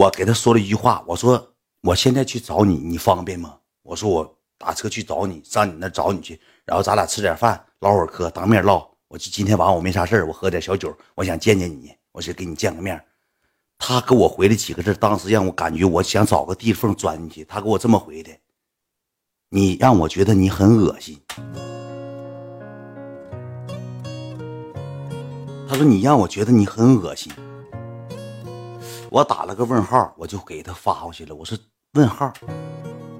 我给他说了一句话，我说我现在去找你，你方便吗？我说我打车去找你，上你那找你去，然后咱俩吃点饭，唠会儿嗑，当面唠。我就今天晚上我没啥事我喝点小酒，我想见见你，我想给你见个面。他给我回了几个字，当时让我感觉我想找个地缝钻进去。他给我这么回的：“你让我觉得你很恶心。”他说：“你让我觉得你很恶心。”我打了个问号，我就给他发过去了。我说：“问号。”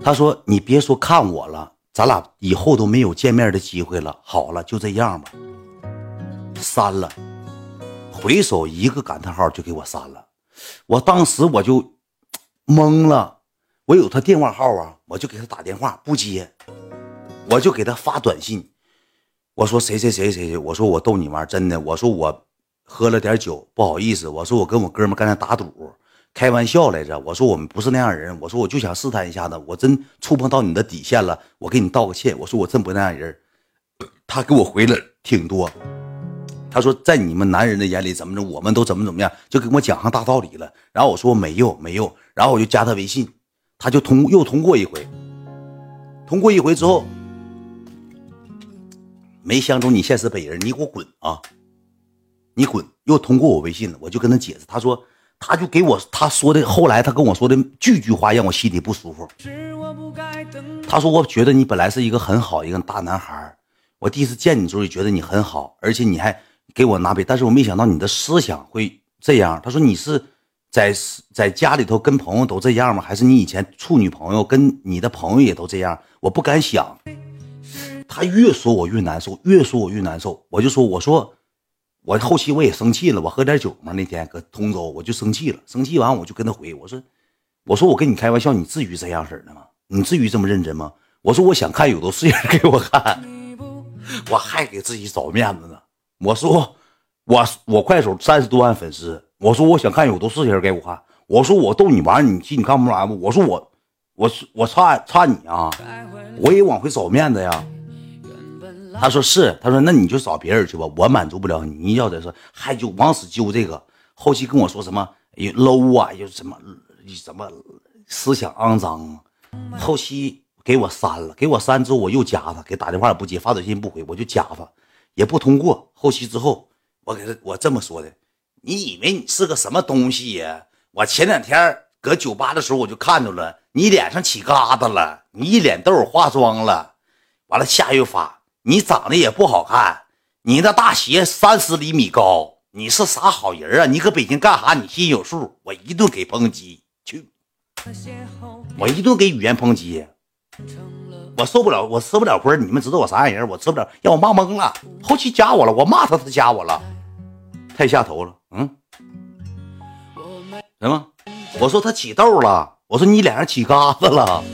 他说：“你别说看我了，咱俩以后都没有见面的机会了。好了，就这样吧。”删了，回首一个感叹号就给我删了。我当时我就懵了，我有他电话号啊，我就给他打电话不接，我就给他发短信，我说谁谁谁谁谁，我说我逗你玩，真的，我说我喝了点酒，不好意思，我说我跟我哥们刚才打赌，开玩笑来着，我说我们不是那样人，我说我就想试探一下子，我真触碰到你的底线了，我给你道个歉，我说我真不那样人，他给我回了挺多。他说，在你们男人的眼里怎么着，我们都怎么怎么样，就跟我讲上大道理了。然后我说没有没有，然后我就加他微信，他就通又通过一回，通过一回之后，没相中你现实本人，你给我滚啊！你滚！又通过我微信了，我就跟他解释，他说他就给我他说的，后来他跟我说的句句话让我心里不舒服。他说我觉得你本来是一个很好一个大男孩，我第一次见你时候就觉得你很好，而且你还。给我拿杯，但是我没想到你的思想会这样。他说你是在在家里头跟朋友都这样吗？还是你以前处女朋友跟你的朋友也都这样？我不敢想。他越说我越难受，越说我越难受。我就说，我说我后期我也生气了，我喝点酒嘛，那天搁通州我就生气了。生气完我就跟他回，我说我说我跟你开玩笑，你至于这样式的吗？你至于这么认真吗？我说我想看有的是人给我看，我还给自己找面子呢。我说，我我快手三十多万粉丝。我说，我想看有的是人给我看。我说，我逗你玩，你信你看不出来吗？我说，我我我差差你啊，我也往回找面子呀。他说是，他说那你就找别人去吧，我满足不了你。你要的是还就往死揪这个，后期跟我说什么 low 啊，又什么什么思想肮脏啊，后期给我删了，给我删之后我又加他，给打电话也不接，发短信不回，我就加他。也不通过后期之后，我给他我这么说的，你以为你是个什么东西呀？我前两天搁酒吧的时候我就看着了，你脸上起疙瘩了，你一脸痘化妆了，完了下又发，你长得也不好看，你那大鞋三十厘米高，你是啥好人啊？你搁北京干啥？你心里有数。我一顿给抨击去，我一顿给语言抨击。我受不了，我吃不了亏。你们知道我啥样人？我吃不了，让我骂懵了。后期加我了，我骂他，他加我了，太下头了。嗯，什么？我说他起痘了。我说你脸上起疙瘩了。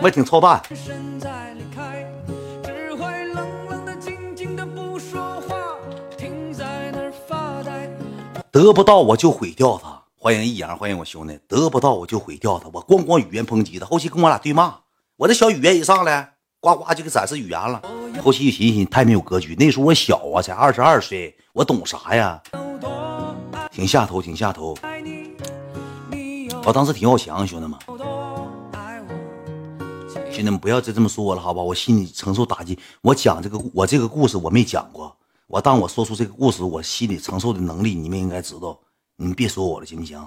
我也挺操蛋。得不到我就毁掉他。欢迎易阳，欢迎我兄弟。得不到我就毁掉他，我咣咣语言抨击他。后期跟我俩对骂，我这小语言一上来，呱呱就给展示语言了。后期一寻思，太没有格局。那时候我小啊，才二十二岁，我懂啥呀？挺下头，挺下头。我当时挺要强，兄弟们，兄弟们不要再这么说了，好吧？我心里承受打击。我讲这个，我这个故事我没讲过。我当我说出这个故事，我心里承受的能力，你们应该知道。你们别说我了，行不行？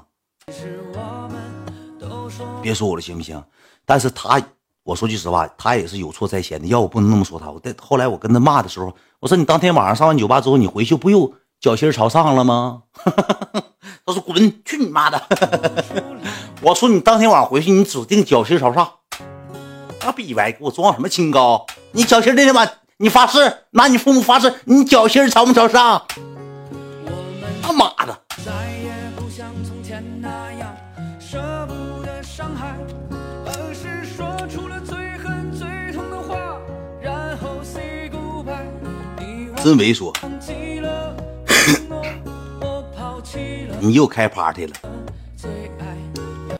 别说我了，行不行？但是他，我说句实话，他也是有错在先的。要我不能那么说他。我后来我跟他骂的时候，我说你当天晚上上完酒吧之后，你回去不又脚心朝上了吗？他说滚，去你妈的！我说你当天晚上回去，你指定脚心朝上。他逼歪，给我装什么清高？你脚心那天晚，你发誓，拿你父母发誓，你脚心朝不朝上？他妈的！真猥琐！你又开 party 了，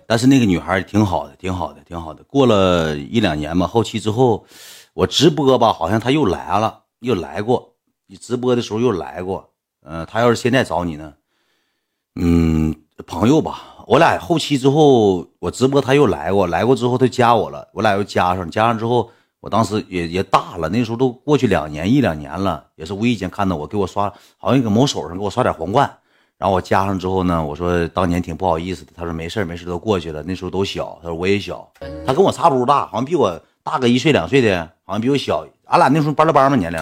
但是那个女孩挺好的，挺好的，挺好的。过了一两年吧，后期之后，我直播吧，好像她又来了，又来过。你直播的时候又来过。嗯，她要是现在找你呢，嗯，朋友吧。我俩后期之后，我直播她又来过，来过之后她加我了，我俩又加上，加上之后，我当时也也大了，那时候都过去两年一两年了，也是无意间看到我给我刷，好像搁某手上给我刷点皇冠，然后我加上之后呢，我说当年挺不好意思的，他说没事没事都过去了，那时候都小，他说我也小，他跟我差不多大，好像比我大个一岁两岁的，好像比我小，俺俩那时候班了班嘛年龄，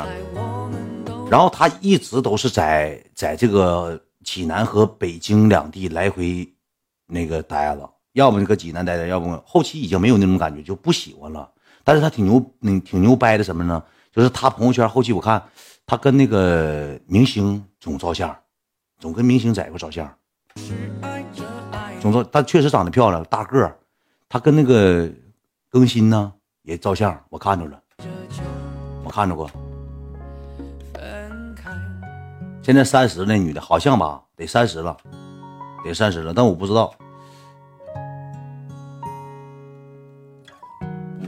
然后他一直都是在在这个济南和北京两地来回。那个呆了，要不搁济南待着，要不后期已经没有那种感觉，就不喜欢了。但是他挺牛，挺牛掰的什么呢？就是他朋友圈后期我看，他跟那个明星总照相，总跟明星在一块照相。总照，他确实长得漂亮，大个儿。他跟那个更新呢也照相，我看着了，我看着过。现在三十那女的，好像吧，得三十了。得三十了，但我不知道，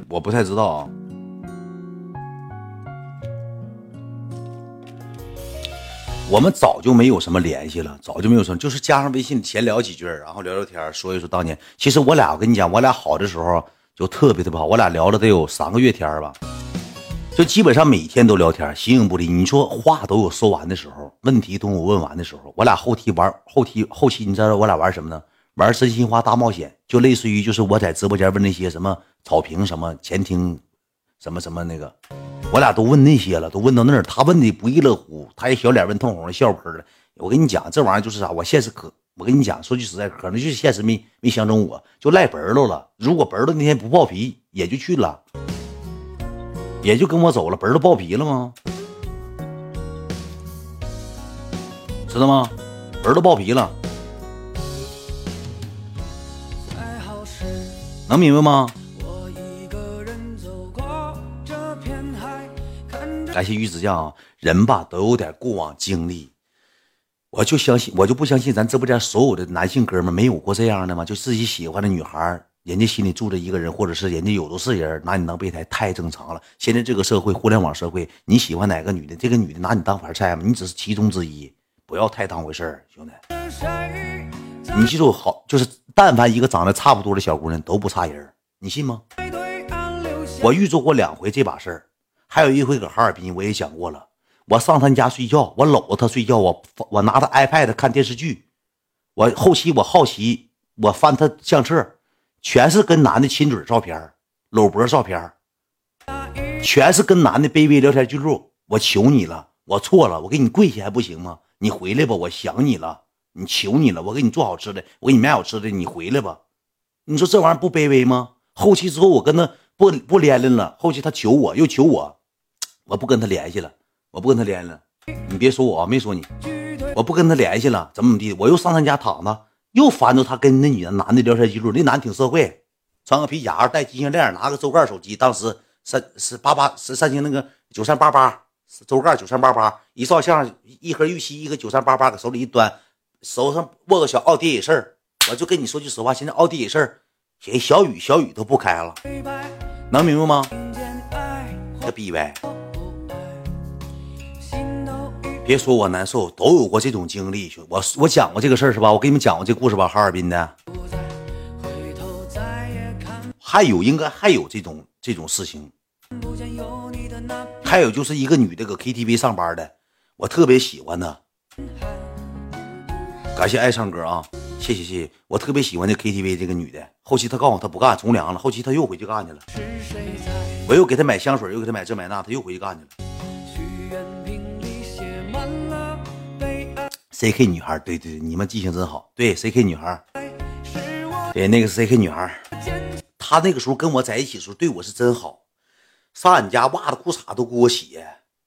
我不太知道啊。我们早就没有什么联系了，早就没有什么，就是加上微信闲聊几句，然后聊聊天，说一说当年。其实我俩，我跟你讲，我俩好的时候就特别特别好，我俩聊了得有三个月天吧。就基本上每天都聊天，形影不离。你说话都有说完的时候，问题都有问完的时候。我俩后期玩后期后期，你知道我俩玩什么呢？玩真心话大冒险，就类似于就是我在直播间问那些什么草坪什么前厅，什么什么那个，我俩都问那些了，都问到那儿。他问的不亦乐乎，他也小脸问通红的，笑喷了。我跟你讲，这玩意儿就是啥，我现实可，我跟你讲，说句实在，可能就是现实没没相中我，就赖本儿了。如果本儿那天不爆皮，也就去了。也就跟我走了，本儿都爆皮了吗？知道吗？本儿都爆皮了，能明白吗？感谢鱼子酱啊！人吧都有点过往经历，我就相信，我就不相信咱直播间所有的男性哥们没有过这样的吗？就自己喜欢的女孩人家心里住着一个人，或者是人家有的是人，拿你当备胎太正常了。现在这个社会，互联网社会，你喜欢哪个女的，这个女的拿你当盘菜吗？你只是其中之一，不要太当回事儿，兄弟。你记住，好，就是但凡一个长得差不多的小姑娘都不差人，你信吗？我遇着过两回这把事儿，还有一回搁哈尔滨，我也讲过了。我上他家睡觉，我搂着他睡觉，我我拿他 iPad 看电视剧，我后期我好奇，我翻他相册。全是跟男的亲嘴照片，搂脖照片，全是跟男的卑微聊天记录。我求你了，我错了，我给你跪下还不行吗？你回来吧，我想你了，你求你了，我给你做好吃的，我给你买好吃的，你回来吧。你说这玩意儿不卑微吗？后期之后我跟他不不连连了，后期他求我又求我，我不跟他联系了，我不跟他联系了。你别说我啊，没说你，我不跟他联系了，怎么怎么地，我又上他家躺着。又翻着他跟那女的男的聊天记录，那男的挺社会，穿个皮夹克，戴金项链，拿个周盖手机。当时三是八八是三星那个九三八八周盖九三八八，一照相一盒玉溪一个九三八八搁手里一端，手上握个小奥迪 A 四我就跟你说句实话，现在奥迪 A 四连小雨小雨都不开了，能明白吗？这逼呗。别说我难受，都有过这种经历。我我讲过这个事儿是吧？我给你们讲过这故事吧？哈尔滨的，还有应该还有这种这种事情。还有就是一个女的搁 KTV 上班的，我特别喜欢她。感谢爱唱歌啊，谢谢谢谢，我特别喜欢这 KTV 这个女的。后期她告诉我她不干从良了，后期她又回去干去了。我又给她买香水，又给她买这买那，她又回去干去了。C K 女孩，对对对，你们记性真好。对 C K 女孩，对那个 C K 女孩，她那个时候跟我在一起的时候对我是真好，上俺家袜子裤衩都给我洗，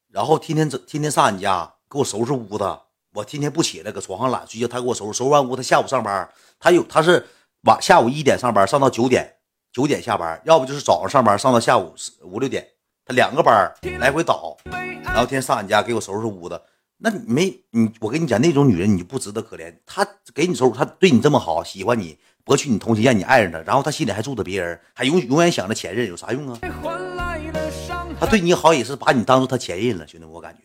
然后天天整天天上俺家给我收拾屋子，我天天不起来搁床上懒睡觉，她给我收拾收拾完屋，她下午上班，她有她是晚下午一点上班上到九点，九点下班，要不就是早上上班上到下午五六点，她两个班来回倒，然后天天上俺家给我收拾屋子。那你没你，我跟你讲，那种女人你就不值得可怜。她给你收入，她对你这么好，喜欢你，博取你同情，让你爱上她，然后她心里还住着别人，还永永远想着前任，有啥用啊？她对你好也是把你当做她前任了，兄弟，我感觉。